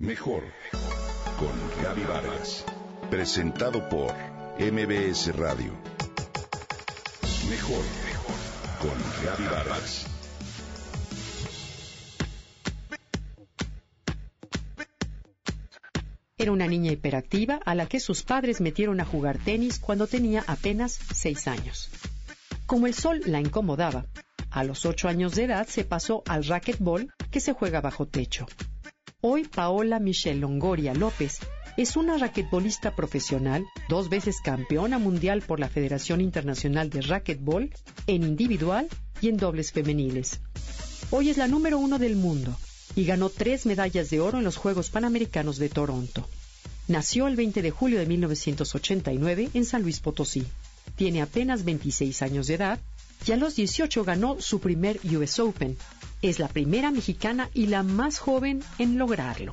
Mejor con Gaby Vargas. Presentado por MBS Radio. Mejor con Gaby Vargas. Era una niña hiperactiva a la que sus padres metieron a jugar tenis cuando tenía apenas seis años. Como el sol la incomodaba, a los ocho años de edad se pasó al racquetball que se juega bajo techo. Hoy Paola Michelle Longoria López es una raquetbolista profesional, dos veces campeona mundial por la Federación Internacional de Racquetball en individual y en dobles femeniles. Hoy es la número uno del mundo y ganó tres medallas de oro en los Juegos Panamericanos de Toronto. Nació el 20 de julio de 1989 en San Luis Potosí. Tiene apenas 26 años de edad y a los 18 ganó su primer US Open. Es la primera mexicana y la más joven en lograrlo.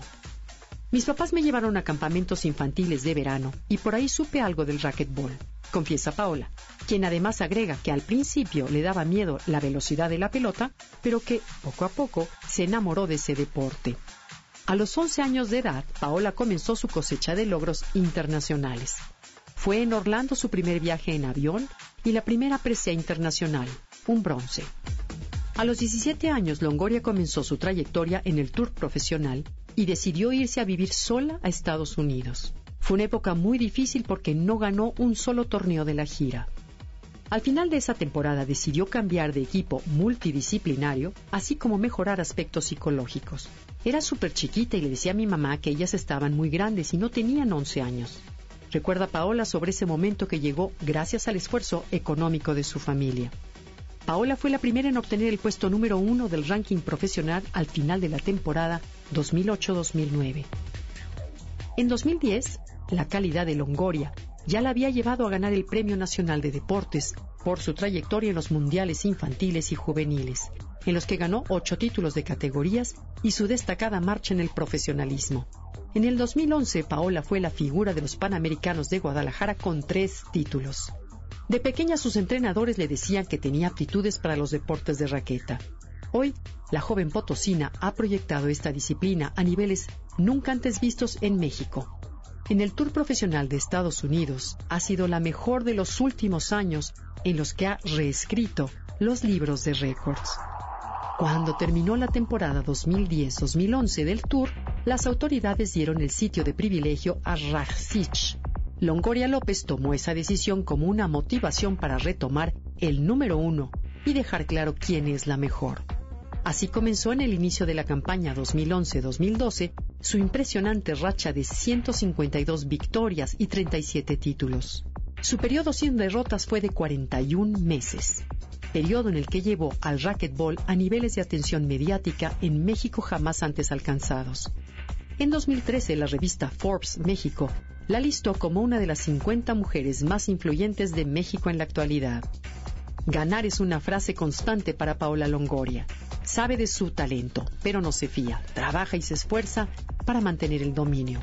Mis papás me llevaron a campamentos infantiles de verano y por ahí supe algo del racquetball, confiesa Paola, quien además agrega que al principio le daba miedo la velocidad de la pelota, pero que poco a poco se enamoró de ese deporte. A los 11 años de edad, Paola comenzó su cosecha de logros internacionales. Fue en Orlando su primer viaje en avión y la primera presea internacional, un bronce. A los 17 años, Longoria comenzó su trayectoria en el tour profesional y decidió irse a vivir sola a Estados Unidos. Fue una época muy difícil porque no ganó un solo torneo de la gira. Al final de esa temporada decidió cambiar de equipo multidisciplinario, así como mejorar aspectos psicológicos. Era súper chiquita y le decía a mi mamá que ellas estaban muy grandes y no tenían 11 años. Recuerda Paola sobre ese momento que llegó gracias al esfuerzo económico de su familia. Paola fue la primera en obtener el puesto número uno del ranking profesional al final de la temporada 2008-2009. En 2010, la calidad de Longoria ya la había llevado a ganar el Premio Nacional de Deportes por su trayectoria en los mundiales infantiles y juveniles, en los que ganó ocho títulos de categorías y su destacada marcha en el profesionalismo. En el 2011, Paola fue la figura de los Panamericanos de Guadalajara con tres títulos. De pequeña sus entrenadores le decían que tenía aptitudes para los deportes de raqueta. Hoy, la joven potosina ha proyectado esta disciplina a niveles nunca antes vistos en México. En el Tour Profesional de Estados Unidos ha sido la mejor de los últimos años en los que ha reescrito los libros de récords. Cuando terminó la temporada 2010-2011 del Tour, las autoridades dieron el sitio de privilegio a Rajcic. Longoria López tomó esa decisión como una motivación para retomar el número uno y dejar claro quién es la mejor. Así comenzó en el inicio de la campaña 2011-2012 su impresionante racha de 152 victorias y 37 títulos. Su periodo sin derrotas fue de 41 meses, periodo en el que llevó al racquetball a niveles de atención mediática en México jamás antes alcanzados. En 2013, la revista Forbes México la listó como una de las 50 mujeres más influyentes de México en la actualidad. Ganar es una frase constante para Paola Longoria. Sabe de su talento, pero no se fía, trabaja y se esfuerza para mantener el dominio.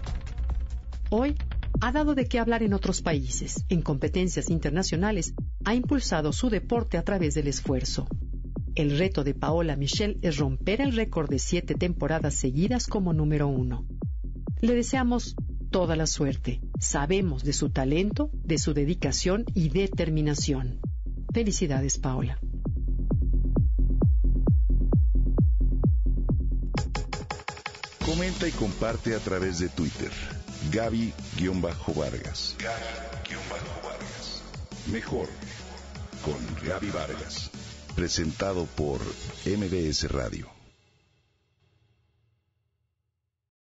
Hoy ha dado de qué hablar en otros países, en competencias internacionales, ha impulsado su deporte a través del esfuerzo. El reto de Paola Michelle es romper el récord de siete temporadas seguidas como número uno. Le deseamos toda la suerte. Sabemos de su talento, de su dedicación y determinación. Felicidades, Paola. Comenta y comparte a través de Twitter. Gaby-Vargas. Gaby-Vargas. Mejor con Gaby Vargas presentado por MBS Radio.